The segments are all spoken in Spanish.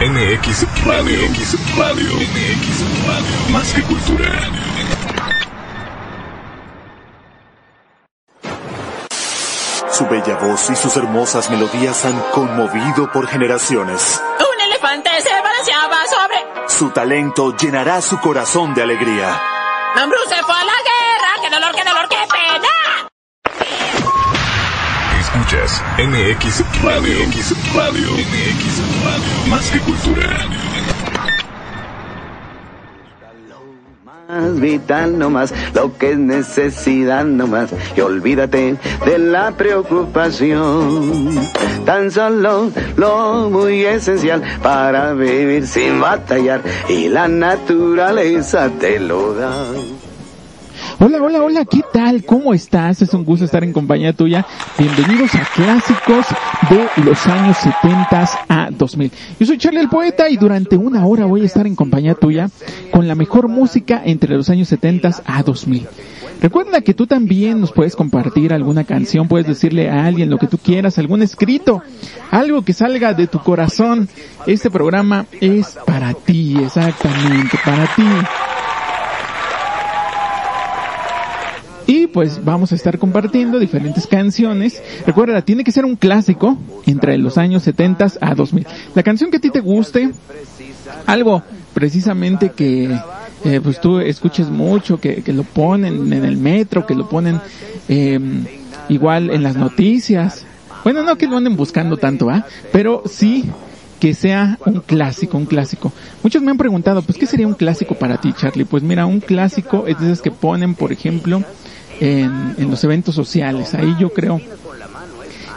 MX Radio. MX Radio. MX Radio. Más que cultura. Su bella voz y sus hermosas melodías han conmovido por generaciones. Un elefante se balanceaba sobre. Su talento llenará su corazón de alegría. Mambrú se fue a la guerra. ¡Qué dolor, qué dolor, qué pena! MX Radio. MX Radio. MX Radio. Más que cultura. Más vital nomás, lo que es necesidad nomás, y olvídate de la preocupación. Tan solo lo muy esencial para vivir sin batallar, y la naturaleza te lo da. Hola, hola, hola, ¿qué tal? ¿Cómo estás? Es un gusto estar en compañía tuya. Bienvenidos a Clásicos de los años 70 a 2000. Yo soy Charlie el Poeta y durante una hora voy a estar en compañía tuya con la mejor música entre los años 70 a 2000. Recuerda que tú también nos puedes compartir alguna canción, puedes decirle a alguien lo que tú quieras, algún escrito, algo que salga de tu corazón. Este programa es para ti, exactamente, para ti. Y pues vamos a estar compartiendo diferentes canciones. Recuerda, tiene que ser un clásico entre los años 70 a 2000. La canción que a ti te guste, algo precisamente que eh, pues tú escuches mucho, que, que, lo ponen en el metro, que lo ponen eh, igual en las noticias. Bueno, no que lo anden buscando tanto, ¿ah? Pero sí que sea un clásico, un clásico. Muchos me han preguntado, pues, ¿qué sería un clásico para ti, Charlie? Pues mira, un clásico es de esos que ponen, por ejemplo, en, los eventos sociales. Ahí yo creo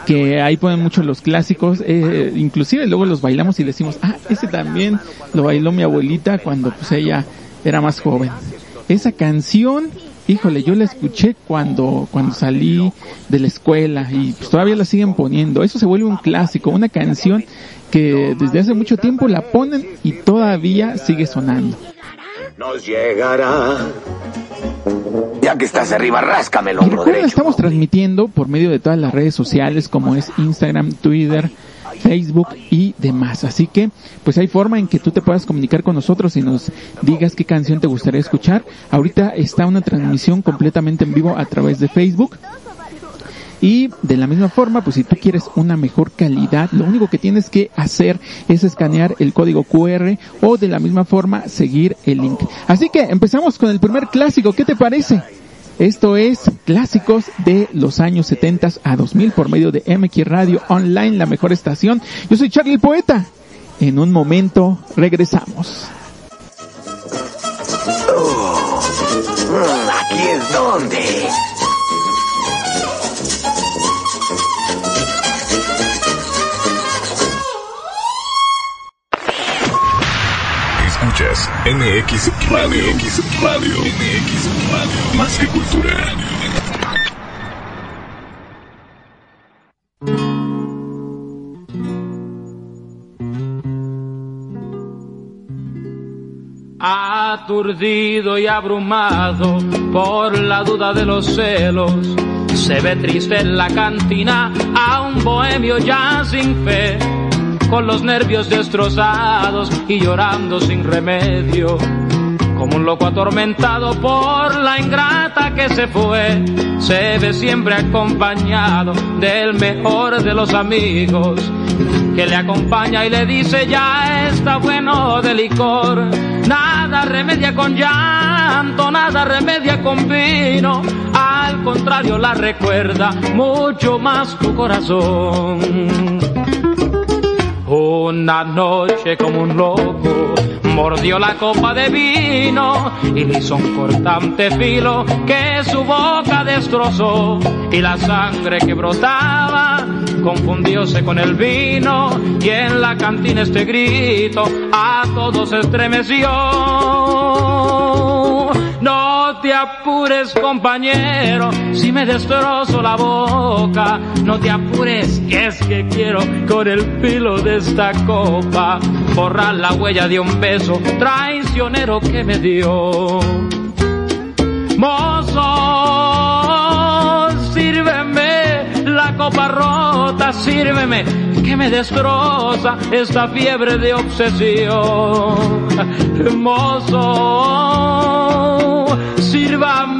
que ahí ponen mucho los clásicos, eh, inclusive luego los bailamos y decimos, ah, ese también lo bailó mi abuelita cuando pues ella era más joven. Esa canción, híjole, yo la escuché cuando, cuando salí de la escuela y pues todavía la siguen poniendo. Eso se vuelve un clásico, una canción que desde hace mucho tiempo la ponen y todavía sigue sonando. Nos llegará. Ya que estás arriba, ráscame el Y hombro derecho. estamos transmitiendo por medio de todas las redes sociales como es Instagram, Twitter, Facebook y demás. Así que, pues hay forma en que tú te puedas comunicar con nosotros y nos digas qué canción te gustaría escuchar. Ahorita está una transmisión completamente en vivo a través de Facebook. Y de la misma forma, pues si tú quieres una mejor calidad, lo único que tienes que hacer es escanear el código QR o de la misma forma seguir el link. Así que empezamos con el primer clásico. ¿Qué te parece? Esto es clásicos de los años 70 a 2000 por medio de MX Radio Online, la mejor estación. Yo soy Charlie el Poeta. En un momento regresamos. Mm, Aquí es donde. Escuchas MX Radio. MX Radio. MX Radio. Más que cultura. Aturdido y abrumado por la duda de los celos, se ve triste en la cantina a un bohemio ya sin fe, con los nervios destrozados y llorando sin remedio. Como un loco atormentado por la ingrata que se fue, se ve siempre acompañado del mejor de los amigos, que le acompaña y le dice ya está bueno de licor, nada remedia con llanto, nada remedia con vino, al contrario la recuerda mucho más tu corazón. Una noche como un loco mordió la copa de vino y le hizo un cortante filo que su boca destrozó y la sangre que brotaba confundióse con el vino y en la cantina este grito a todos estremeció. No te apures compañero, si me destrozo la boca, no te apures, que es que quiero con el filo de esta copa borrar la huella de un beso traicionero que me dio. Mozo, sírveme la copa rota, sírveme, que me destroza esta fiebre de obsesión. Hermoso,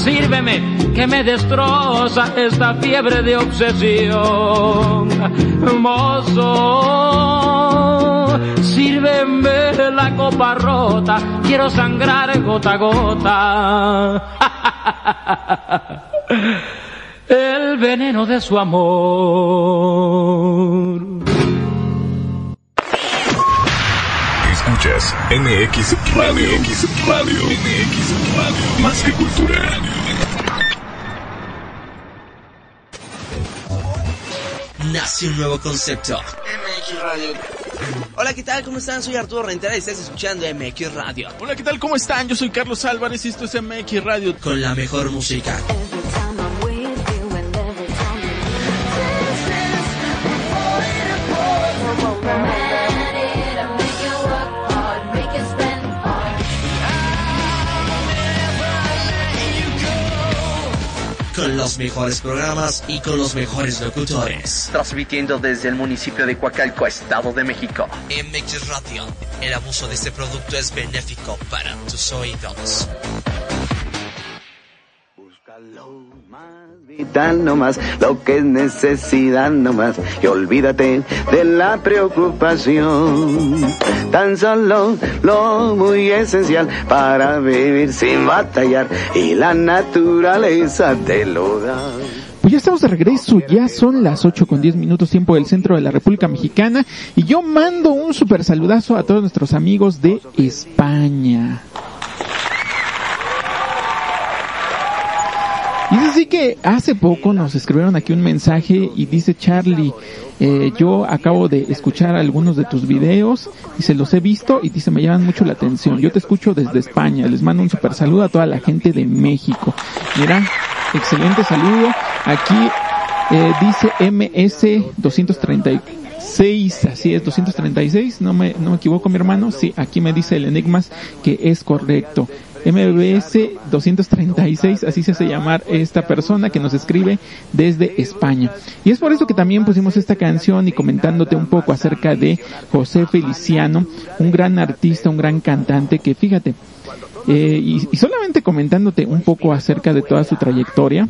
Sírveme que me destroza esta fiebre de obsesión. Mozo, sírveme la copa rota, quiero sangrar gota a gota. El veneno de su amor. MX Radio. MX Radio. MX Radio. Más que cultura. Nace un nuevo concepto. MX Radio. Hola, ¿qué tal? ¿Cómo están? Soy Arturo Rentera y estás escuchando MX Radio. Hola, ¿qué tal? ¿Cómo están? Yo soy Carlos Álvarez y esto es MX Radio. Con la mejor música. Con los mejores programas y con los mejores locutores. Transmitiendo desde el municipio de Coacalco, Estado de México. MX Radio. El abuso de este producto es benéfico para tus oídos. Pues ya estamos de regreso, ya son las 8 con 10 minutos tiempo del centro de la República Mexicana. Y yo mando un super saludazo a todos nuestros amigos de España. Y es así que hace poco nos escribieron aquí un mensaje y dice Charlie, eh, yo acabo de escuchar algunos de tus videos y se los he visto y dice me llaman mucho la atención. Yo te escucho desde España. Les mando un super saludo a toda la gente de México. Mira, excelente saludo. Aquí eh, dice MS 236, así es, 236, no me, no me equivoco mi hermano, sí, aquí me dice el Enigmas que es correcto. MBS 236, así se hace llamar esta persona que nos escribe desde España. Y es por eso que también pusimos esta canción y comentándote un poco acerca de José Feliciano, un gran artista, un gran cantante que fíjate, eh, y, solamente comentándote un poco acerca de toda su trayectoria,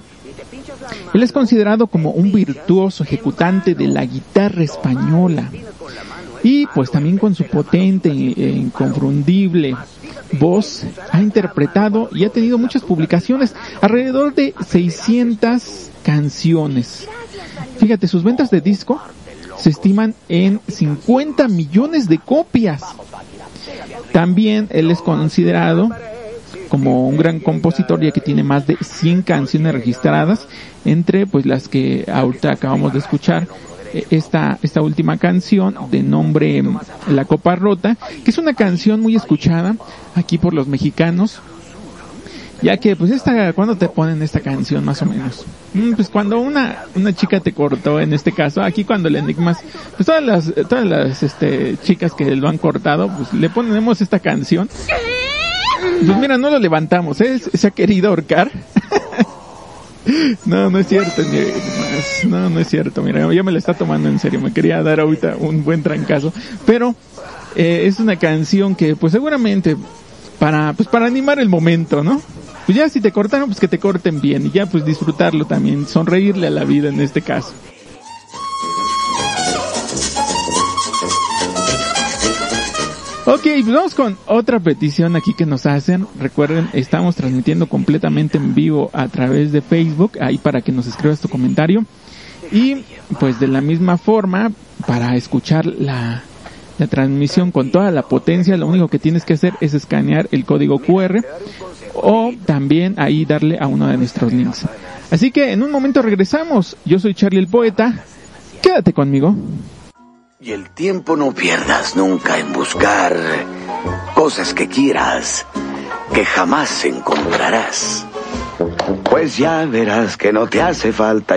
él es considerado como un virtuoso ejecutante de la guitarra española. Y pues también con su potente e inconfundible voz ha interpretado y ha tenido muchas publicaciones, alrededor de 600 canciones. Fíjate, sus ventas de disco se estiman en 50 millones de copias. También él es considerado como un gran compositor ya que tiene más de 100 canciones registradas entre pues las que ahorita acabamos de escuchar esta, esta última canción de nombre La Copa Rota, que es una canción muy escuchada aquí por los mexicanos. Ya que, pues esta, ¿cuándo te ponen esta canción más o menos? Mm, pues cuando una, una chica te cortó, en este caso, aquí cuando le enigmas, pues todas las, todas las, este, chicas que lo han cortado, pues le ponemos esta canción. Pues mira, no lo levantamos, ¿eh? Se ha querido ahorcar. No, no es cierto, no, no es cierto, mira, ya me la está tomando en serio, me quería dar ahorita un buen trancazo, pero eh, es una canción que pues seguramente para, pues para animar el momento, ¿no? Pues ya si te cortaron, pues que te corten bien y ya pues disfrutarlo también, sonreírle a la vida en este caso. Ok, pues vamos con otra petición aquí que nos hacen. Recuerden, estamos transmitiendo completamente en vivo a través de Facebook, ahí para que nos escribas tu comentario. Y pues de la misma forma, para escuchar la, la transmisión con toda la potencia, lo único que tienes que hacer es escanear el código QR o también ahí darle a uno de nuestros links. Así que en un momento regresamos. Yo soy Charlie el Poeta. Quédate conmigo. Y el tiempo no pierdas nunca en buscar cosas que quieras, que jamás encontrarás. Pues ya verás que no te hace falta.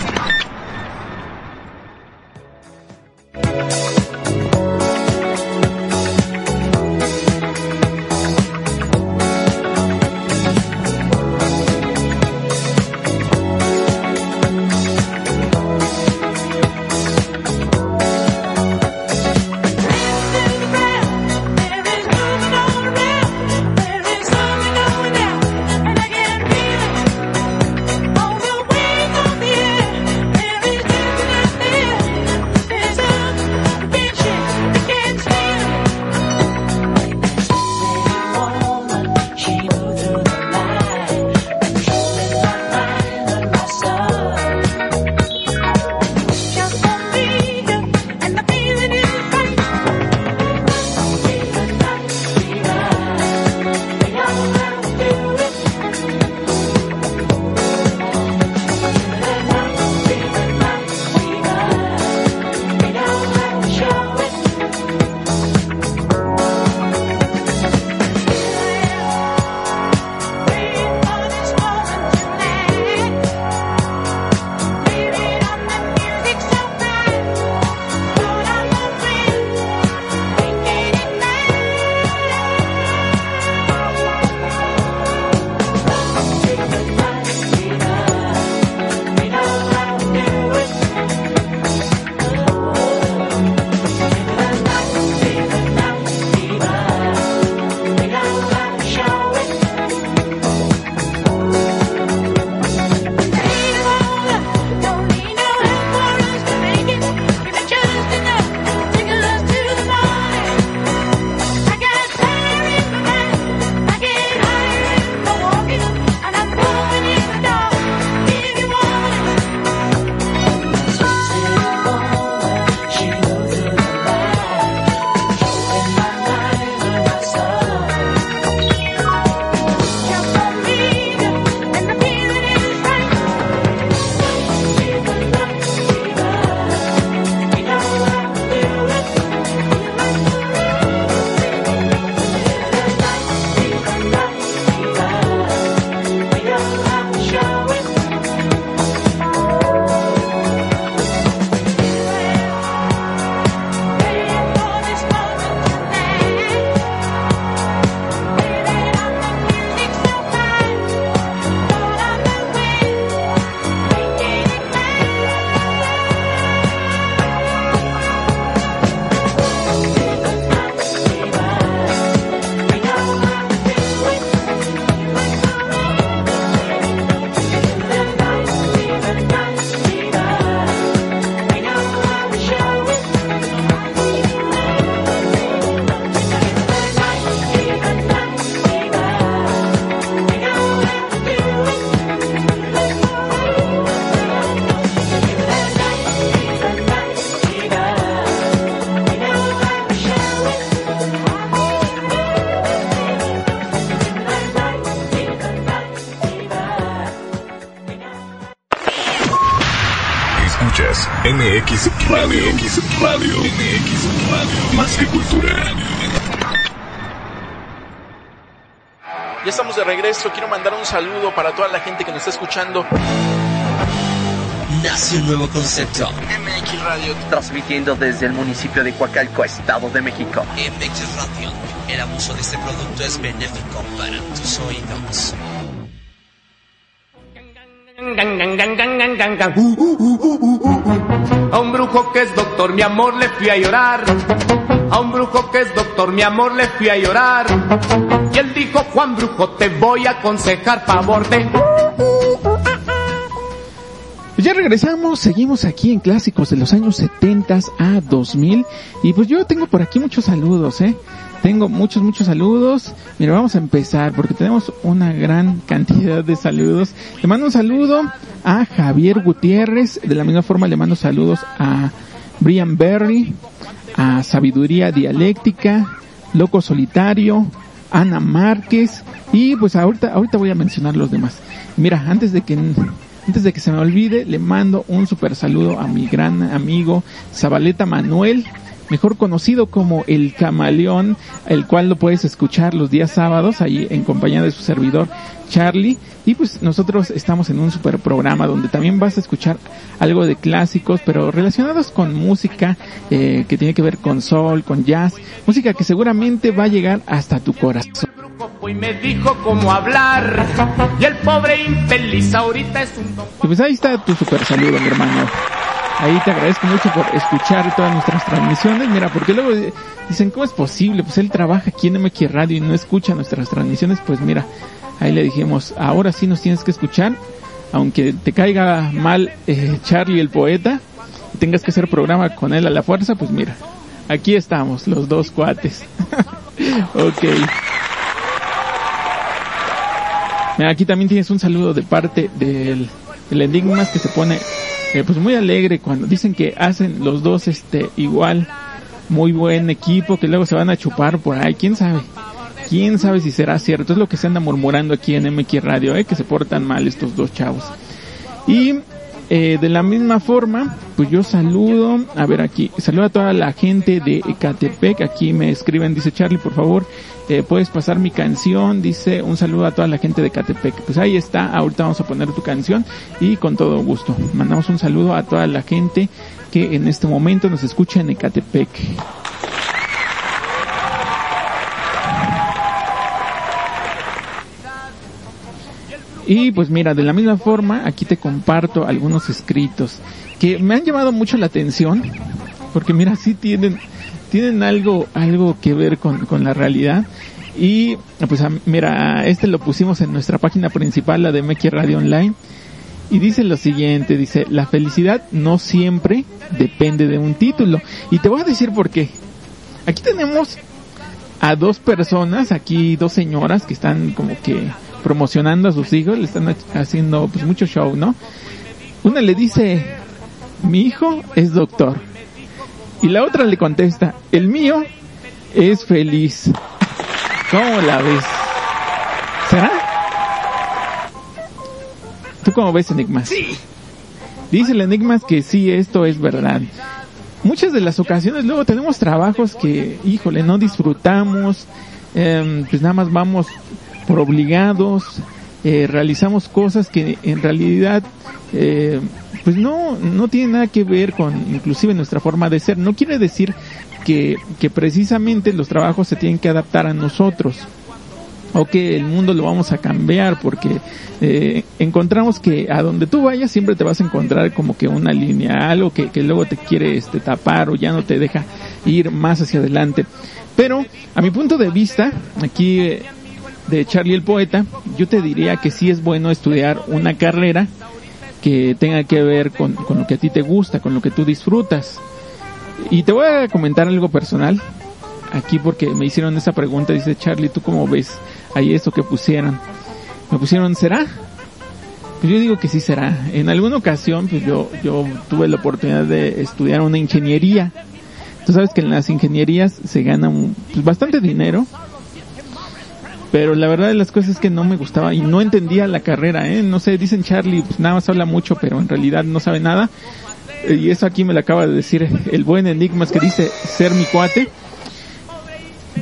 Quiero mandar un saludo para toda la gente que nos está escuchando. Nace un nuevo concepto. MX Radio. Transmitiendo desde el municipio de Coacalco, Estado de México. MX Radio. El abuso de este producto es benéfico para tus oídos. A un brujo que es doctor, mi amor, le fui a llorar. A un brujo que es doctor, mi amor, le fui a llorar. Y él dijo, Juan Brujo, te voy a aconsejar favor de... Pues ya regresamos, seguimos aquí en clásicos de los años 70 a 2000 y pues yo tengo por aquí muchos saludos, eh. Tengo muchos, muchos saludos. Mira, vamos a empezar porque tenemos una gran cantidad de saludos. Le mando un saludo a Javier Gutiérrez. De la misma forma le mando saludos a Brian Berry, a Sabiduría Dialéctica, Loco Solitario, Ana Márquez y pues ahorita, ahorita voy a mencionar los demás. Mira, antes de que antes de que se me olvide, le mando un super saludo a mi gran amigo Zabaleta Manuel, mejor conocido como el camaleón, el cual lo puedes escuchar los días sábados ahí en compañía de su servidor Charlie. Y pues nosotros estamos en un super programa donde también vas a escuchar algo de clásicos, pero relacionados con música eh, que tiene que ver con sol, con jazz, música que seguramente va a llegar hasta tu corazón. Y me dijo cómo hablar, y el pobre infeliz ahorita es un... Y pues ahí está tu super saludo, mi hermano. Ahí te agradezco mucho por escuchar todas nuestras transmisiones. Mira, porque luego dicen, ¿cómo es posible? Pues él trabaja aquí en MX Radio y no escucha nuestras transmisiones. Pues mira, ahí le dijimos, ahora sí nos tienes que escuchar. Aunque te caiga mal eh, Charlie el poeta y tengas que hacer programa con él a la fuerza, pues mira, aquí estamos, los dos cuates. ok. Mira, aquí también tienes un saludo de parte del, del Enigmas que se pone eh, pues muy alegre cuando dicen que hacen los dos este igual muy buen equipo que luego se van a chupar por ahí. Quién sabe quién sabe si será cierto es lo que se anda murmurando aquí en MX Radio eh, que se portan mal estos dos chavos. Y eh, de la misma forma, pues yo saludo, a ver aquí, saludo a toda la gente de Ecatepec, aquí me escriben, dice Charlie, por favor, eh, puedes pasar mi canción, dice un saludo a toda la gente de Ecatepec. Pues ahí está, ahorita vamos a poner tu canción y con todo gusto. Mandamos un saludo a toda la gente que en este momento nos escucha en Ecatepec. Y pues mira, de la misma forma, aquí te comparto algunos escritos que me han llamado mucho la atención, porque mira, sí tienen, tienen algo, algo que ver con, con la realidad. Y pues mira, este lo pusimos en nuestra página principal, la de MX Radio Online. Y dice lo siguiente, dice, la felicidad no siempre depende de un título. Y te voy a decir por qué. Aquí tenemos a dos personas, aquí dos señoras que están como que promocionando a sus hijos, le están haciendo pues mucho show, ¿no? Una le dice, mi hijo es doctor. Y la otra le contesta, el mío es feliz. ¿Cómo la ves? ¿Será? ¿Tú cómo ves Enigmas? Sí. Dice el Enigmas que sí, esto es verdad. Muchas de las ocasiones luego tenemos trabajos que, híjole, no disfrutamos, eh, pues nada más vamos por obligados, eh, realizamos cosas que en realidad eh, pues no, no tiene nada que ver con inclusive nuestra forma de ser. No quiere decir que, que precisamente los trabajos se tienen que adaptar a nosotros o que el mundo lo vamos a cambiar porque eh, encontramos que a donde tú vayas siempre te vas a encontrar como que una línea, algo que, que luego te quiere este, tapar o ya no te deja ir más hacia adelante. Pero a mi punto de vista, aquí eh, de Charlie el Poeta, yo te diría que sí es bueno estudiar una carrera que tenga que ver con, con lo que a ti te gusta, con lo que tú disfrutas. Y te voy a comentar algo personal aquí porque me hicieron esa pregunta, dice Charlie, ¿tú cómo ves ahí esto que pusieron? Me pusieron, ¿será? Pues yo digo que sí será. En alguna ocasión, pues yo, yo tuve la oportunidad de estudiar una ingeniería. Tú sabes que en las ingenierías se gana pues, bastante dinero pero la verdad de las cosas es que no me gustaba y no entendía la carrera, ¿eh? No sé, dicen Charlie, pues nada más habla mucho, pero en realidad no sabe nada. Y eso aquí me lo acaba de decir el buen Enigmas que dice ser mi cuate.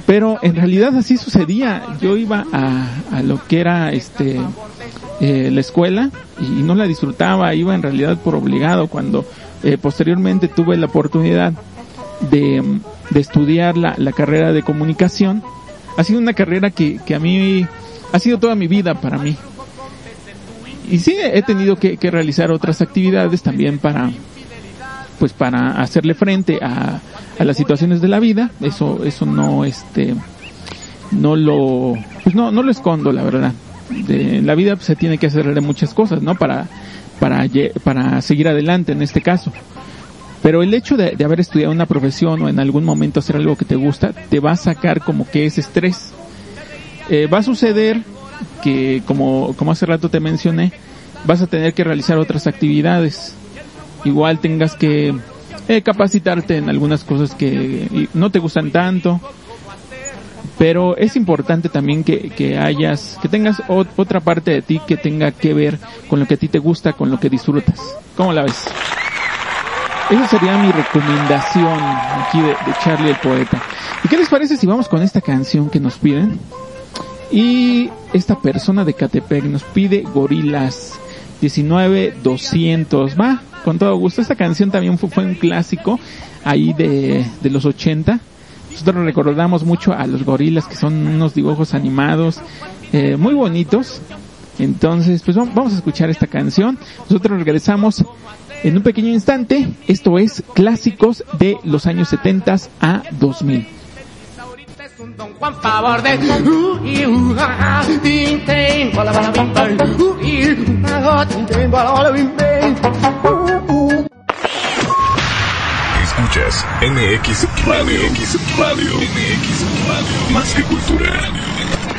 Pero en realidad así sucedía. Yo iba a, a lo que era este eh, la escuela y no la disfrutaba, iba en realidad por obligado cuando eh, posteriormente tuve la oportunidad de, de estudiar la, la carrera de comunicación ha sido una carrera que, que a mí ha sido toda mi vida para mí. Y sí he tenido que, que realizar otras actividades también para, pues para hacerle frente a, a las situaciones de la vida. Eso, eso no, este, no lo, pues no, no lo escondo, la verdad. De la vida se tiene que hacer muchas cosas, ¿no? Para, para, para seguir adelante en este caso. Pero el hecho de, haber estudiado una profesión o en algún momento hacer algo que te gusta, te va a sacar como que ese estrés. Eh, va a suceder que, como, como hace rato te mencioné, vas a tener que realizar otras actividades. Igual tengas que eh, capacitarte en algunas cosas que no te gustan tanto. Pero es importante también que, que hayas, que tengas otra parte de ti que tenga que ver con lo que a ti te gusta, con lo que disfrutas. ¿Cómo la ves? Esa sería mi recomendación aquí de, Charlie el poeta. ¿Y qué les parece si vamos con esta canción que nos piden? Y esta persona de Catepec nos pide Gorilas 19200. Va, con todo gusto. Esta canción también fue, un clásico ahí de, de los 80. Nosotros recordamos mucho a los gorilas que son unos dibujos animados eh, muy bonitos. Entonces, pues vamos a escuchar esta canción. Nosotros regresamos en un pequeño instante. Esto es clásicos de los años 70 a 2000 un don Juan favor de. Escuchas MX Radio, MX Radio, MX Radio, más que cultura.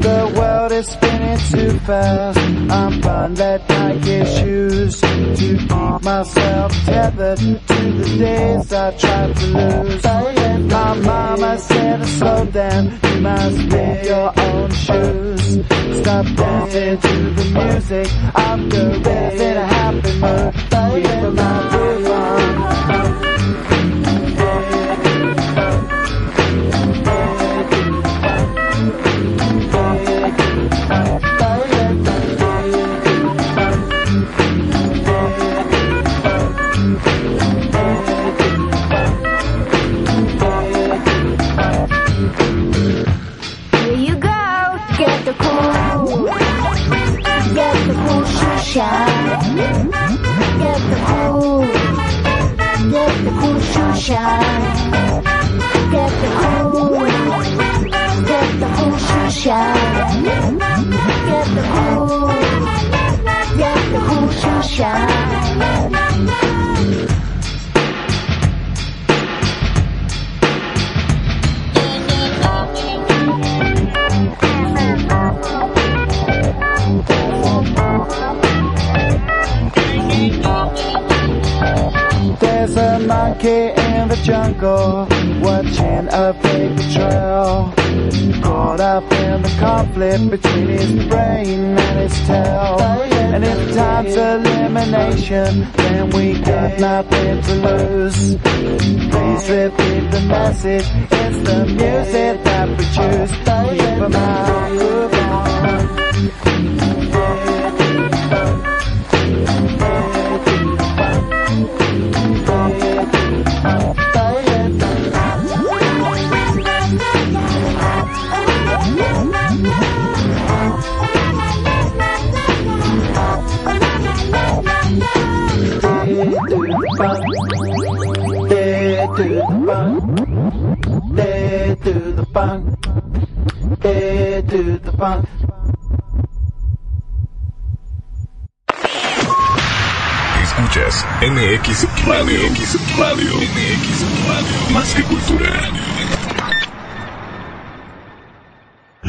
The world is spinning too fast. I'm buying that Nike shoes to keep myself tethered to the days I tried to lose. My mama said, slow down, you must be your own shoes. Stop dancing to the music of the a happy mood. Keep my rhythm. Entonces, to the funk. Day to the funk. Escuchas MX Radio, MX Radio, MX Radio, más que cultura.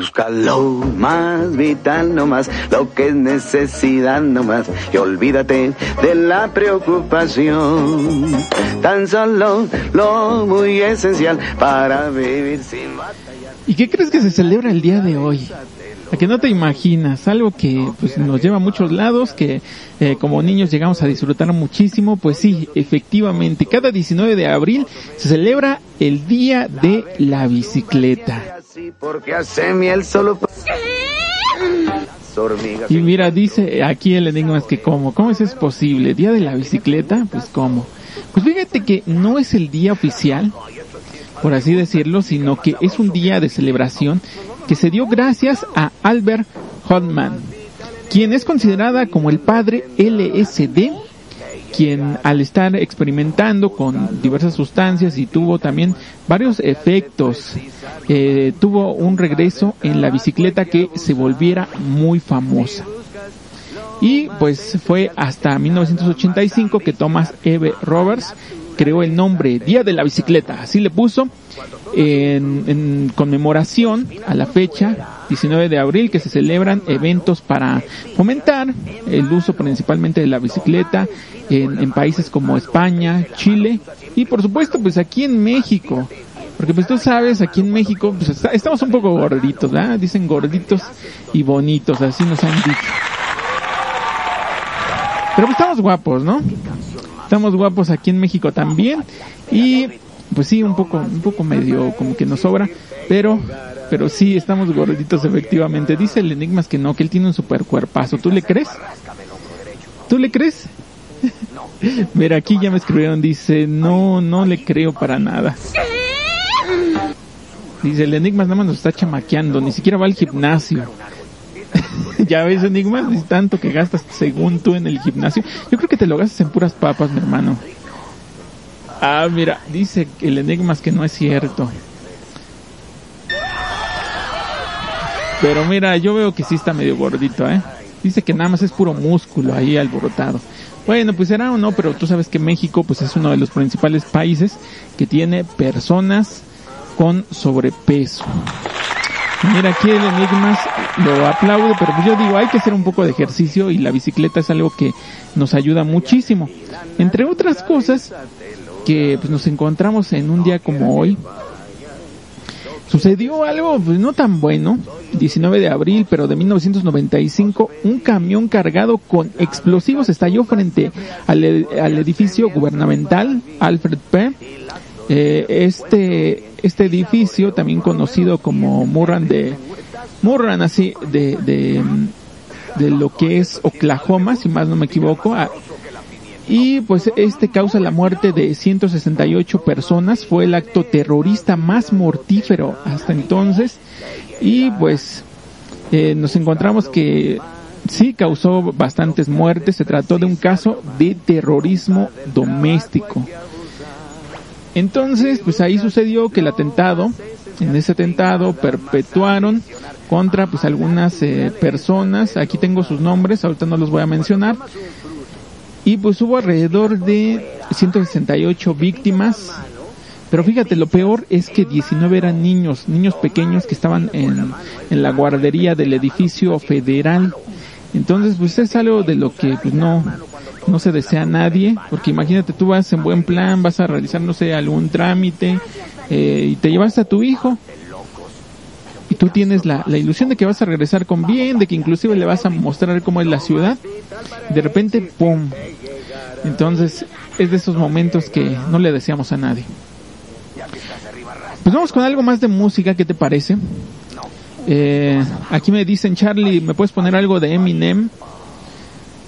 Busca lo más vital nomás, lo que es necesidad nomás, y olvídate de la preocupación. Tan solo lo muy esencial para vivir sin ¿Y qué crees que se celebra el día de hoy? A que no te imaginas, algo que pues nos lleva a muchos lados, que eh, como niños llegamos a disfrutar muchísimo, pues sí, efectivamente, cada 19 de abril se celebra el Día de la Bicicleta. Porque hace miel solo Y mira, dice aquí el enigma es que cómo, ¿cómo eso es posible? ¿Día de la bicicleta? Pues cómo. Pues fíjate que no es el día oficial, por así decirlo, sino que es un día de celebración que se dio gracias a Albert Hodman, quien es considerada como el padre LSD, quien al estar experimentando con diversas sustancias y tuvo también varios efectos, eh, tuvo un regreso en la bicicleta que se volviera muy famosa. Y pues fue hasta 1985 que Thomas Eve Roberts creó el nombre Día de la Bicicleta, así le puso, en, en, conmemoración a la fecha 19 de abril que se celebran eventos para fomentar el uso principalmente de la bicicleta en, países como España, Chile y por supuesto pues aquí en México. Porque pues tú sabes, aquí en México pues está, estamos un poco gorditos, ¿verdad? Dicen gorditos y bonitos, así nos han dicho. Pero pues estamos guapos, ¿no? Estamos guapos aquí en México también y pues sí, un poco, un poco medio como que nos sobra, pero, pero sí estamos gorditos efectivamente. Dice el Enigmas que no, que él tiene un super cuerpazo. ¿Tú le crees? ¿Tú le crees? Mira, aquí ya me escribieron, dice, no, no le creo para nada. Dice, el Enigmas nada más nos está chamaqueando, ni siquiera va al gimnasio. ya ves, Enigmas, es tanto que gastas según tú en el gimnasio. Yo creo que te lo gastas en puras papas, mi hermano. Ah, mira, dice el Enigmas que no es cierto. Pero mira, yo veo que sí está medio gordito, ¿eh? Dice que nada más es puro músculo ahí alborotado. Bueno, pues será o no, pero tú sabes que México pues es uno de los principales países que tiene personas con sobrepeso. Mira, aquí el Enigmas lo aplaude, pero pues yo digo, hay que hacer un poco de ejercicio y la bicicleta es algo que nos ayuda muchísimo. Entre otras cosas, que pues, nos encontramos en un día como hoy. Sucedió algo pues no tan bueno, 19 de abril, pero de 1995, un camión cargado con explosivos estalló frente al, al edificio gubernamental Alfred P. Eh, este, este edificio, también conocido como Murran de, Murran así, de, de, de lo que es Oklahoma, si más no me equivoco, y pues este causa la muerte de 168 personas, fue el acto terrorista más mortífero hasta entonces. Y pues eh, nos encontramos que sí causó bastantes muertes, se trató de un caso de terrorismo doméstico. Entonces, pues ahí sucedió que el atentado, en ese atentado perpetuaron contra pues algunas eh, personas, aquí tengo sus nombres, ahorita no los voy a mencionar, y pues hubo alrededor de 168 víctimas. Pero fíjate, lo peor es que 19 eran niños, niños pequeños que estaban en, en la guardería del edificio federal. Entonces, pues es algo de lo que pues no, no se desea nadie, porque imagínate tú vas en buen plan, vas a realizar, no sé, algún trámite, eh, y te llevas a tu hijo, tú tienes la, la ilusión de que vas a regresar con bien, de que inclusive le vas a mostrar cómo es la ciudad, de repente, ¡pum! Entonces, es de esos momentos que no le deseamos a nadie. Pues vamos con algo más de música, ¿qué te parece? Eh, aquí me dicen, Charlie, ¿me puedes poner algo de Eminem?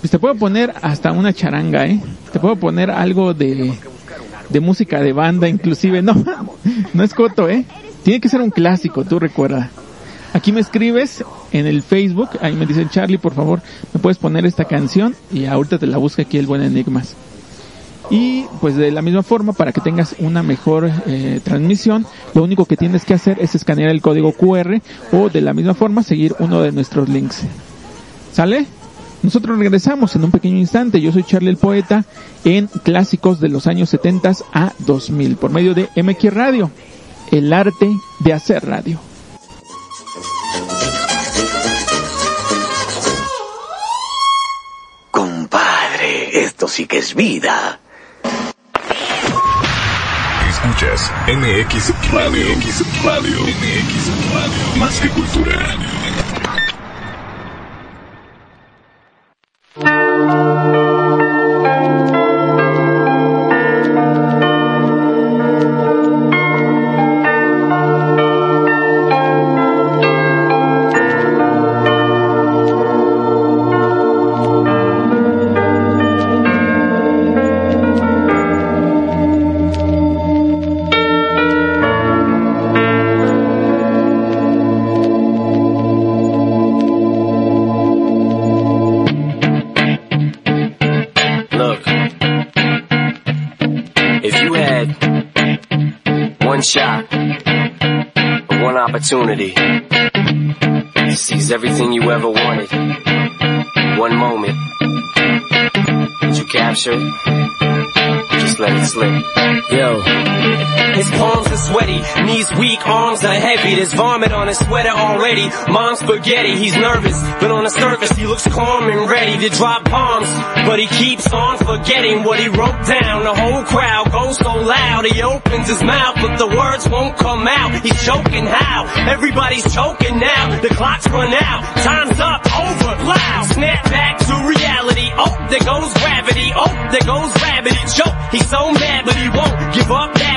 Pues te puedo poner hasta una charanga, ¿eh? Te puedo poner algo de, de música de banda, inclusive. No, no es coto, ¿eh? Tiene que ser un clásico, tú recuerda. Aquí me escribes en el Facebook, ahí me dicen Charlie, por favor, me puedes poner esta canción y ahorita te la busca aquí el buen Enigmas. Y pues de la misma forma, para que tengas una mejor eh, transmisión, lo único que tienes que hacer es escanear el código QR o de la misma forma seguir uno de nuestros links. ¿Sale? Nosotros regresamos en un pequeño instante. Yo soy Charlie el Poeta en clásicos de los años 70 a 2000 por medio de MX Radio, el arte de hacer radio. Música es vida. Escuchas MX Radio. MX Radio. MX Radio. Más que cultura. Everything you ever wanted, one moment, would you capture it? Or Just let it slip. Yo. His palms are sweaty, knees weak, arms are heavy. There's vomit on his sweater already. Mom's spaghetti, he's nervous, but on the surface he looks calm and ready to drop bombs. But he keeps on forgetting what he wrote down. The whole crowd goes so loud, he opens his mouth, but the words won't come out. He's choking how? Everybody's choking now. The clock's run out, time's up, over, loud. Snap back to reality. Oh, there goes gravity. Oh, there goes gravity. Choke. He's so mad, but he won't give up.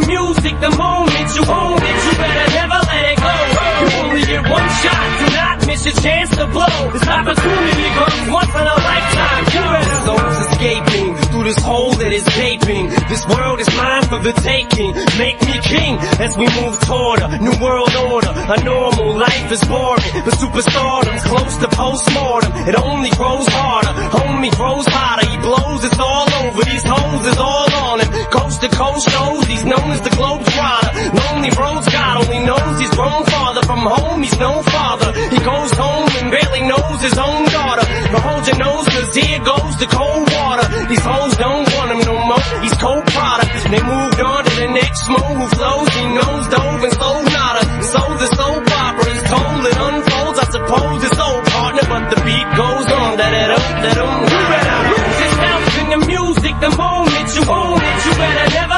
the music the moment you own it. You better never let it go. You only get one shot. Miss your chance to blow. This opportunity comes once in a lifetime. you're better souls escaping through this hole that is gaping. This world is mine for the taking. Make me king as we move toward a new world order. A normal life is boring, but superstardom's close to postmortem. It only grows harder. Homie grows hotter. He blows. It's all over. These hoes is all on him. Coast to coast shows. He's known as the globe trotter. Lonely roads. God only knows he's grown farther from home. He's no father. He goes home and barely knows his own daughter. But hold your nose, cause here goes the cold water. These hoes don't want him no more. He's cold product. They moved on to the next mo who flows. He knows dove and soul nada. So the soap opera is told it unfolds. I suppose it's old partner, but the beat goes on. It up, that um. You better lose yourself in the music the moment you own it. You better never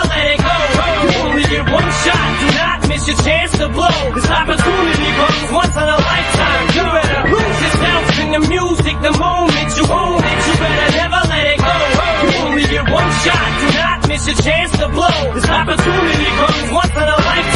your chance to blow. This opportunity comes once in a lifetime. You better lose yourself in the music the moment you own it. You better never let it go. You only get one shot. Do not miss your chance to blow. This opportunity comes once in a lifetime.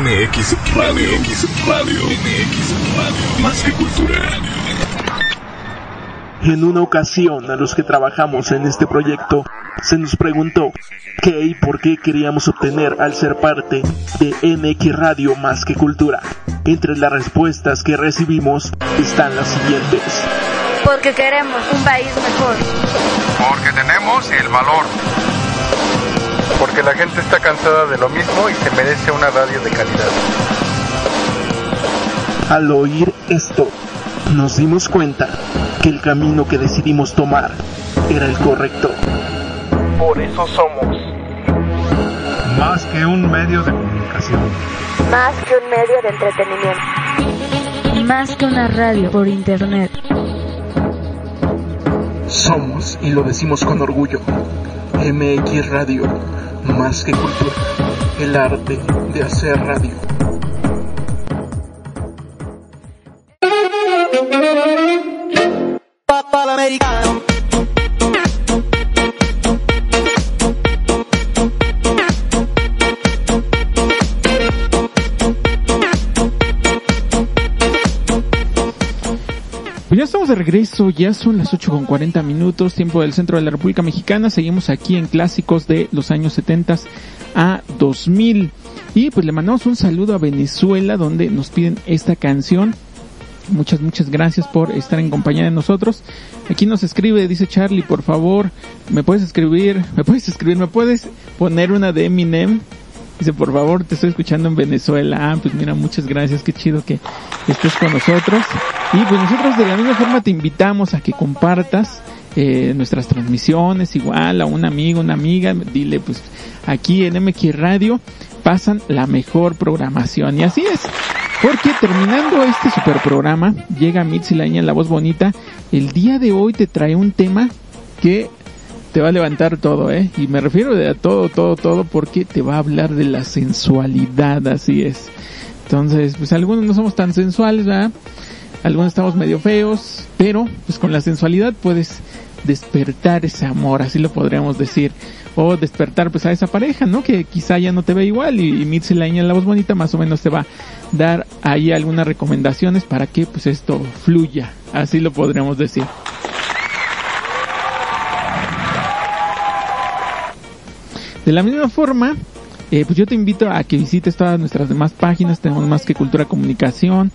MX Radio. MX Radio. MX Radio. Más que cultura. En una ocasión a los que trabajamos en este proyecto se nos preguntó qué y por qué queríamos obtener al ser parte de MX Radio más que cultura. Entre las respuestas que recibimos están las siguientes. Porque queremos un país mejor. Porque tenemos el valor. Porque la gente está cansada de lo mismo y se merece una radio de calidad. Al oír esto, nos dimos cuenta que el camino que decidimos tomar era el correcto. Por eso somos Más que un medio de comunicación. Más que un medio de entretenimiento. Más que una radio por internet. Somos, y lo decimos con orgullo, MX Radio, más que cultura, el arte de hacer radio. Papá americano. De regreso, ya son las 8 con 40 minutos, tiempo del centro de la República Mexicana. Seguimos aquí en clásicos de los años 70 a 2000. Y pues le mandamos un saludo a Venezuela donde nos piden esta canción. Muchas, muchas gracias por estar en compañía de nosotros. Aquí nos escribe, dice Charlie, por favor, me puedes escribir, me puedes escribir, me puedes poner una de Eminem. Dice, por favor, te estoy escuchando en Venezuela. Ah, pues mira, muchas gracias, qué chido que estés con nosotros. Y pues nosotros de la misma forma te invitamos a que compartas eh, nuestras transmisiones, igual a un amigo, una amiga, dile pues aquí en MX Radio pasan la mejor programación. Y así es, porque terminando este super programa, llega Mitzi Laña en la voz bonita. El día de hoy te trae un tema que te va a levantar todo, ¿eh? Y me refiero a todo, todo, todo, porque te va a hablar de la sensualidad, así es. Entonces, pues algunos no somos tan sensuales, ¿verdad? Algunos estamos medio feos, pero pues con la sensualidad puedes despertar ese amor, así lo podríamos decir. O despertar pues a esa pareja, ¿no? Que quizá ya no te ve igual y, y Mitzi Laña, la voz bonita, más o menos te va a dar ahí algunas recomendaciones para que pues esto fluya, así lo podríamos decir. De la misma forma, eh, pues yo te invito a que visites todas nuestras demás páginas, tenemos más que cultura comunicación,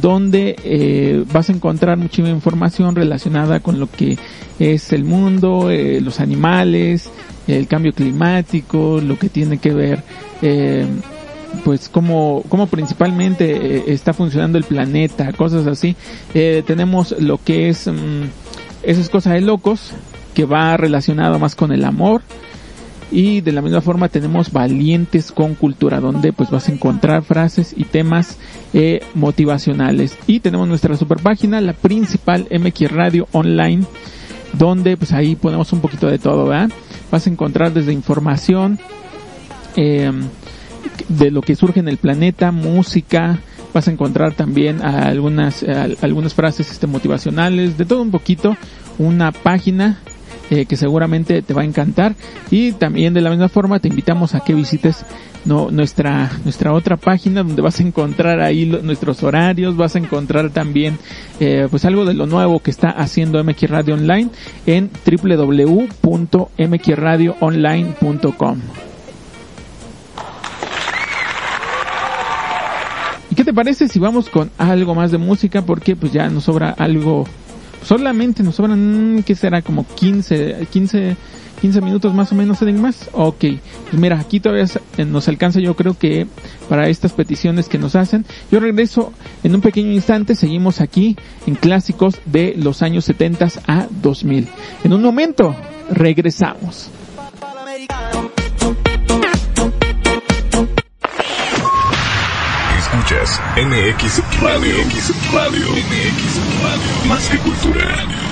donde eh, vas a encontrar mucha información relacionada con lo que es el mundo, eh, los animales, el cambio climático, lo que tiene que ver, eh, pues cómo, cómo principalmente eh, está funcionando el planeta, cosas así. Eh, tenemos lo que es, mm, eso es cosa de locos, que va relacionado más con el amor, y de la misma forma tenemos Valientes con Cultura, donde pues vas a encontrar frases y temas eh, motivacionales. Y tenemos nuestra super página, la principal MX Radio Online, donde pues ahí ponemos un poquito de todo. Vas a encontrar desde información eh, de lo que surge en el planeta, música, vas a encontrar también algunas, algunas frases este, motivacionales, de todo un poquito, una página eh, que seguramente te va a encantar. Y también de la misma forma te invitamos a que visites no, nuestra nuestra otra página donde vas a encontrar ahí nuestros horarios vas a encontrar también eh, pues algo de lo nuevo que está haciendo MX Radio Online en www.mxradioonline.com ¿Y qué te parece si vamos con algo más de música? Porque pues ya nos sobra algo, solamente nos sobran, mm, ¿qué será? Como 15, 15, 15 minutos más o menos, ¿tienen más? Ok, pues mira, aquí todavía eh, nos alcanza yo creo que para estas peticiones que nos hacen. Yo regreso en un pequeño instante, seguimos aquí en clásicos de los años 70 a 2000. En un momento, regresamos. Escuchas MX Radio. MX Radio. MX Radio. Más que cultura.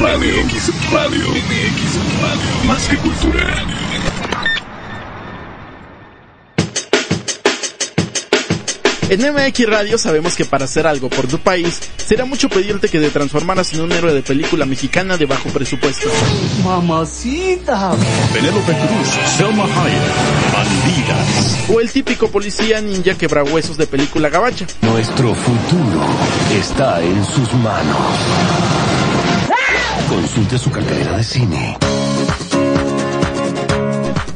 Radio. MX Radio. MX Radio. Más que cultura. En MX Radio sabemos que para hacer algo por tu país, será mucho pedirte que te transformaras en un héroe de película mexicana de bajo presupuesto. Mamacita. Penélope Cruz, Selma Hayek, Bandidas. O el típico policía ninja quebrahuesos de película gabacha. Nuestro futuro está en sus manos. Consulte su cartelera de cine.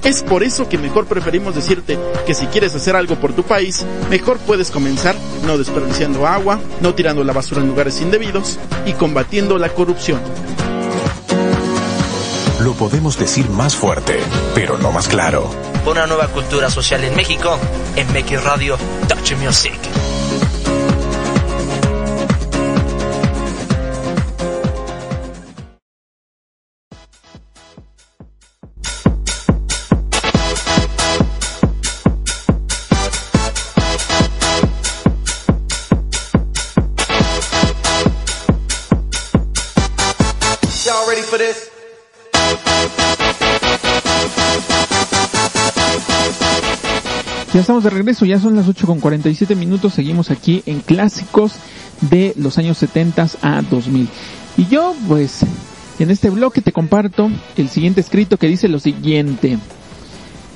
Es por eso que mejor preferimos decirte que si quieres hacer algo por tu país, mejor puedes comenzar no desperdiciando agua, no tirando la basura en lugares indebidos y combatiendo la corrupción. Lo podemos decir más fuerte, pero no más claro. Una nueva cultura social en México, en MX Radio Touch Music. Ya estamos de regreso, ya son las 8 con 47 minutos, seguimos aquí en clásicos de los años 70 a 2000. Y yo, pues, en este bloque te comparto el siguiente escrito que dice lo siguiente.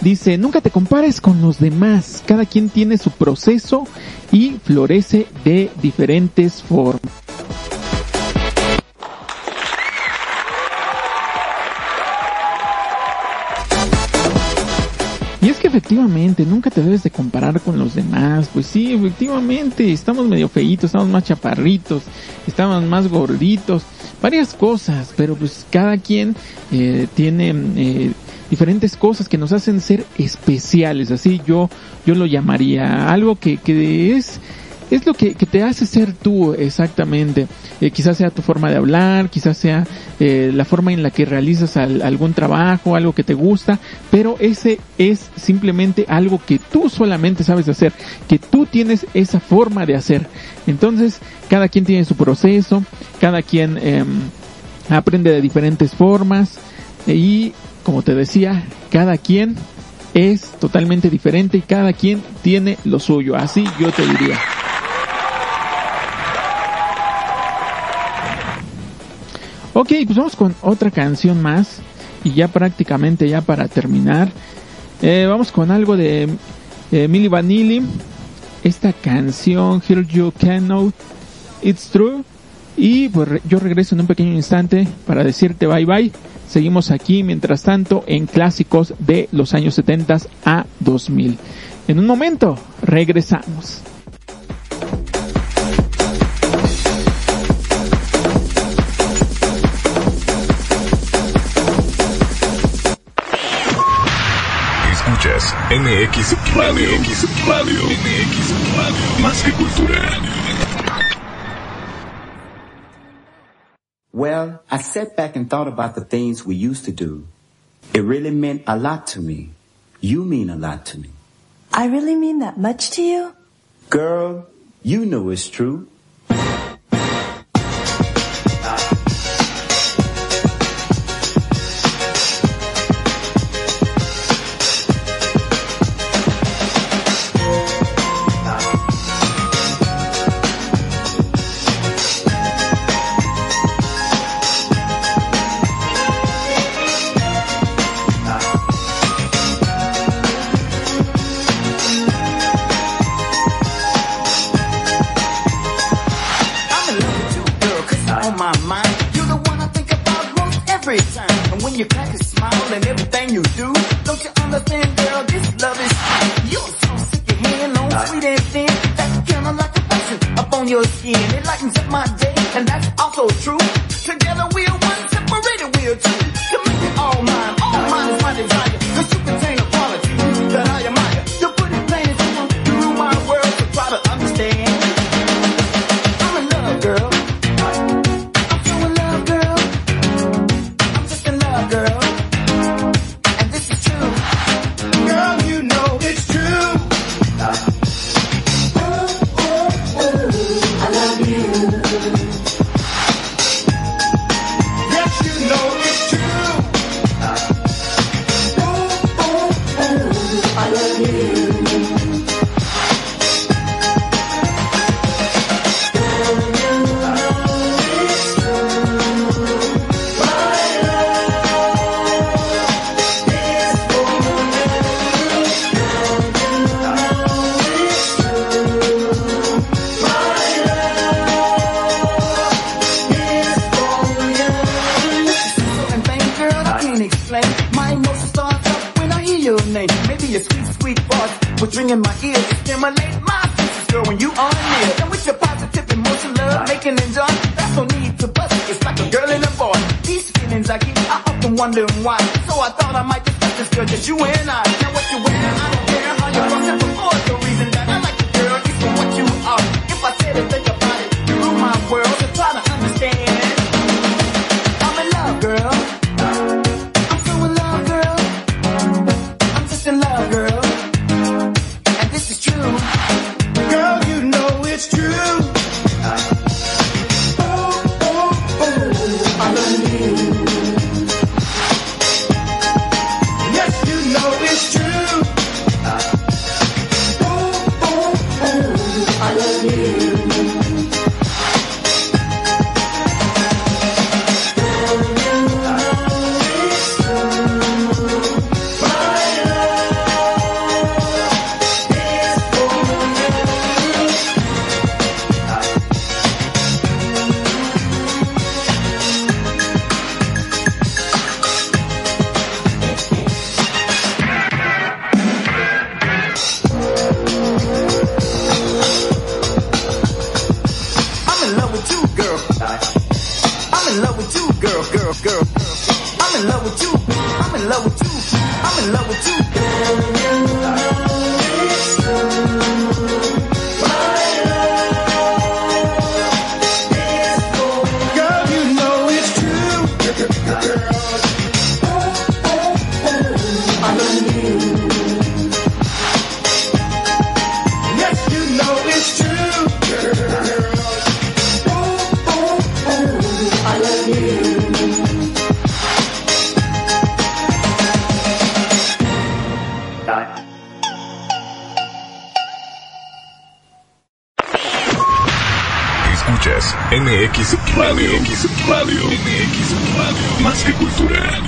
Dice, nunca te compares con los demás, cada quien tiene su proceso y florece de diferentes formas. Efectivamente, nunca te debes de comparar con los demás. Pues sí, efectivamente, estamos medio feitos, estamos más chaparritos, estamos más gorditos, varias cosas, pero pues cada quien eh, tiene eh, diferentes cosas que nos hacen ser especiales, así yo, yo lo llamaría, algo que, que es es lo que, te hace ser tú exactamente. Eh, quizás sea tu forma de hablar, quizás sea eh, la forma en la que realizas al- algún trabajo, algo que te gusta, pero ese es simplemente algo que tú solamente sabes hacer, que tú tienes esa forma de hacer. Entonces, cada quien tiene su proceso, cada quien em, aprende de diferentes formas y, como te decía, cada quien es totalmente diferente y cada quien tiene lo suyo. Así yo te diría. Ok, pues vamos con otra canción más. Y ya prácticamente ya para terminar. eh, vamos con algo de eh, Milli Vanilli. Esta canción, Here You Can Know It's True. Y pues yo regreso en un pequeño instante para decirte bye bye. Seguimos aquí mientras tanto en clásicos de los años 70 a 2000. En un momento regresamos. MX Radio. MX Radio. MX Radio. Más que cultura. Well, I sat back and thought about the things we used to do. It really meant a lot to me. You mean a lot to me. I really mean that much to you? Girl, you know it's true. Your skin. It lightens up my day, and that's also true. Radio. MX Radio. MX Radio. Más que cultura.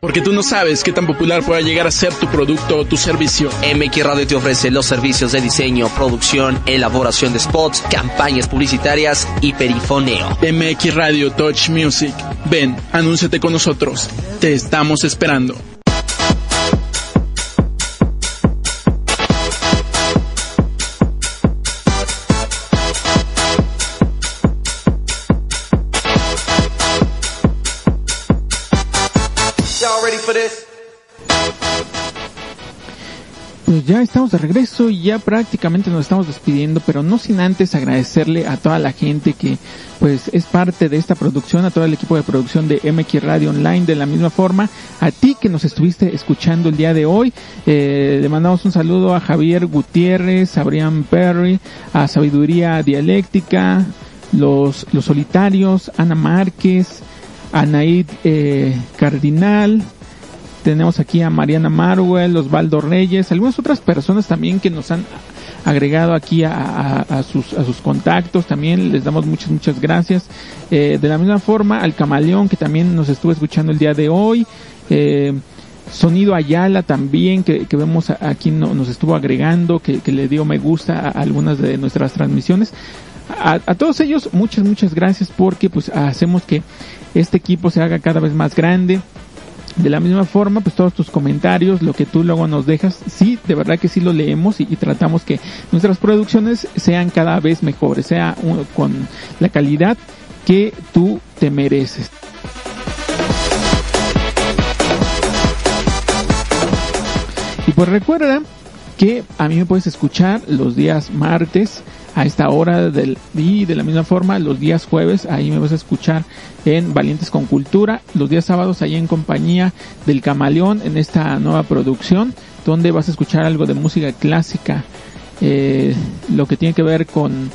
Porque tú no sabes qué tan popular pueda llegar a ser tu producto o tu servicio. MX Radio te ofrece los servicios de diseño, producción, elaboración de spots, campañas publicitarias y perifoneo. MX Radio Touch Music. Ven, anúnciate con nosotros. Te estamos esperando. Pues ya estamos de regreso y ya prácticamente nos estamos despidiendo, pero no sin antes agradecerle a toda la gente que pues es parte de esta producción, a todo el equipo de producción de MX Radio Online de la misma forma, a ti que nos estuviste escuchando el día de hoy, eh, le mandamos un saludo a Javier Gutiérrez, a Brian Perry, a Sabiduría Dialéctica, los, los solitarios, Ana Márquez, Anaid eh, Cardinal, tenemos aquí a Mariana Marwell, Osvaldo Reyes, algunas otras personas también que nos han agregado aquí a, sus, a sus contactos, también les damos muchas, muchas gracias. Eh, de la misma forma, al Camaleón que también nos estuvo escuchando el día de hoy, eh, Sonido Ayala también, que, que vemos aquí no- nos estuvo agregando, que, que le dio me gusta a algunas de nuestras transmisiones. a, a todos ellos, muchas, muchas gracias porque pues hacemos que este equipo se haga cada vez más grande. De la misma forma, pues todos tus comentarios, lo que tú luego nos dejas, sí, de verdad que sí lo leemos y, tratamos que nuestras producciones sean cada vez mejores, sea con la calidad que tú te mereces. Y pues recuerda que a mí me puedes escuchar los días martes a esta hora del, y de la misma forma los días jueves ahí me vas a escuchar en Valientes con Cultura, los días sábados ahí en compañía del Camaleón en esta nueva producción donde vas a escuchar algo de música clásica, eh, lo que tiene que ver con,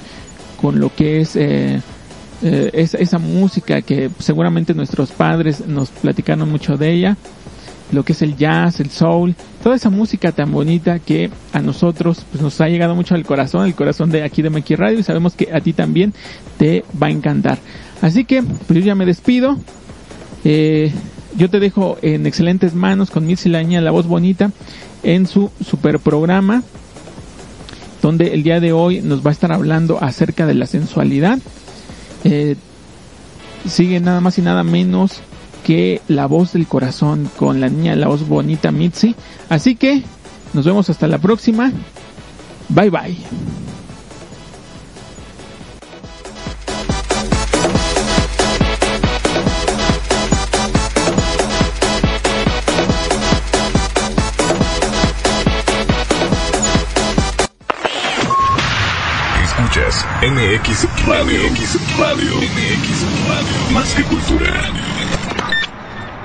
con lo que es eh, eh, esa, esa música que seguramente nuestros padres nos platicaron mucho de ella lo que es el jazz, el soul, toda esa música tan bonita que a nosotros pues, nos ha llegado mucho al corazón, el corazón de aquí de Meki Radio y sabemos que a ti también te va a encantar. Así que pues yo ya me despido. Eh, yo te dejo en excelentes manos con Mitzi Laña, la voz bonita, en su super programa, donde el día de hoy nos va a estar hablando acerca de la sensualidad. Eh, sigue nada más y nada menos que la voz del corazón con la niña, la voz bonita Mitzi. Así que nos vemos hasta la próxima. Bye bye. MX Radio. MX Radio. MX Radio. Más que cultura.